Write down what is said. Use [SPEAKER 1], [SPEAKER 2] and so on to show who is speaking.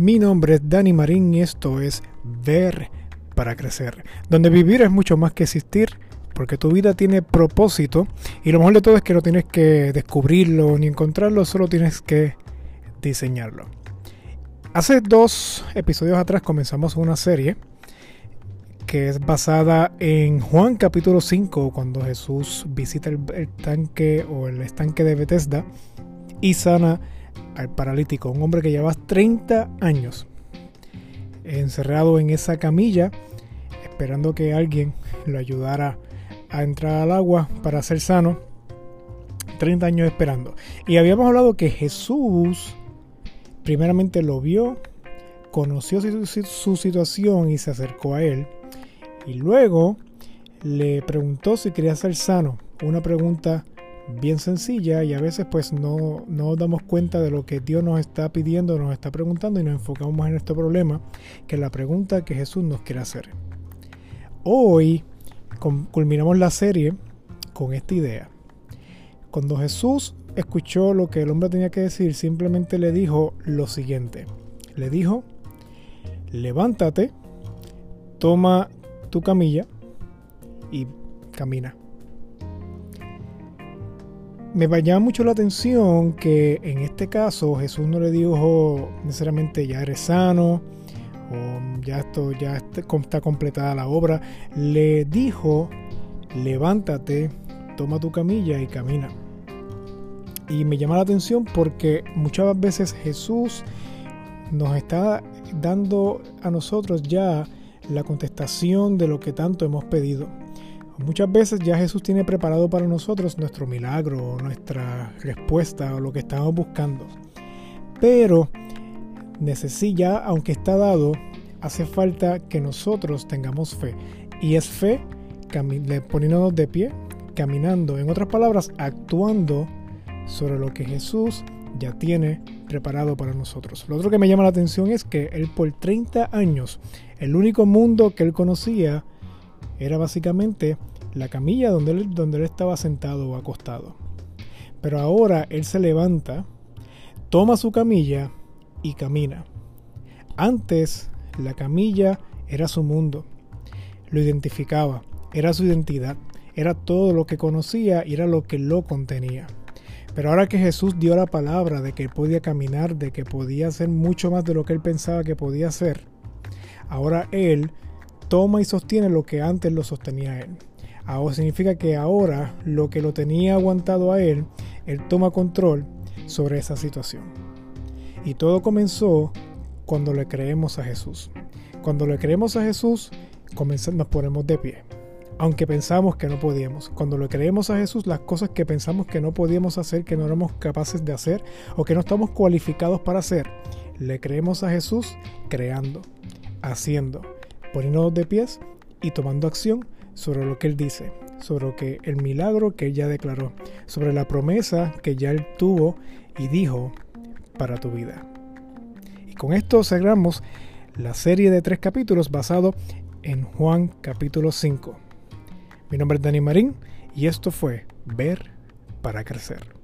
[SPEAKER 1] Mi nombre es Dani Marín y esto es Ver para Crecer, donde vivir es mucho más que existir, porque tu vida tiene propósito y lo mejor de todo es que no tienes que descubrirlo ni encontrarlo, solo tienes que diseñarlo. Hace dos episodios atrás comenzamos una serie que es basada en Juan capítulo 5, cuando Jesús visita el, tanque o el estanque de Bethesda y sana al paralítico, un hombre que lleva 30 años encerrado en esa camilla, esperando que alguien lo ayudara a entrar al agua para ser sano. 30 años esperando. Y habíamos hablado que Jesús primeramente lo vio, conoció su, su situación y se acercó a él y luego le preguntó si quería ser sano. Una pregunta bien sencilla y a veces pues no, no damos cuenta de lo que Dios nos está pidiendo, nos está preguntando y nos enfocamos en este problema, que la pregunta que Jesús nos quiere hacer. Hoy culminamos la serie con esta idea. Cuando Jesús escuchó lo que el hombre tenía que decir, simplemente le dijo lo siguiente. Le dijo, levántate, toma tu camilla y camina. Me llama mucho la atención que en este caso Jesús no le dijo necesariamente ya eres sano o ya esto ya está completada la obra. Le dijo levántate, toma tu camilla y camina. Y me llama la atención porque muchas veces Jesús nos está dando a nosotros ya la contestación de lo que tanto hemos pedido. Muchas veces ya Jesús tiene preparado para nosotros nuestro milagro, nuestra respuesta o lo que estamos buscando. Pero necesita, aunque está dado, hace falta que nosotros tengamos fe. Y es fe poniéndonos de pie, caminando, en otras palabras, actuando sobre lo que Jesús ya tiene preparado para nosotros. Lo otro que me llama la atención es que él por 30 años, el único mundo que él conocía era básicamente la camilla donde él, donde él estaba sentado o acostado. Pero ahora él se levanta, toma su camilla y camina. Antes la camilla era su mundo, lo identificaba, era su identidad, era todo lo que conocía y era lo que lo contenía. Pero ahora que Jesús dio la palabra de que podía caminar, de que podía hacer mucho más de lo que él pensaba que podía hacer, ahora él toma y sostiene lo que antes lo sostenía él. Ahora significa que ahora lo que lo tenía aguantado a él, él toma control sobre esa situación. Y todo comenzó cuando le creemos a Jesús. Cuando le creemos a Jesús, nos ponemos de pie aunque pensamos que no podíamos. Cuando le creemos a Jesús, las cosas que pensamos que no podíamos hacer, que no éramos capaces de hacer o que no estamos cualificados para hacer, le creemos a Jesús creando, haciendo, poniéndonos de pies y tomando acción sobre lo que Él dice, sobre que el milagro que Él ya declaró, sobre la promesa que ya tuvo y dijo para tu vida. Y con esto cerramos la serie de tres capítulos basado en Juan capítulo 5. Mi nombre es Dani Marín y esto fue Ver para Crecer.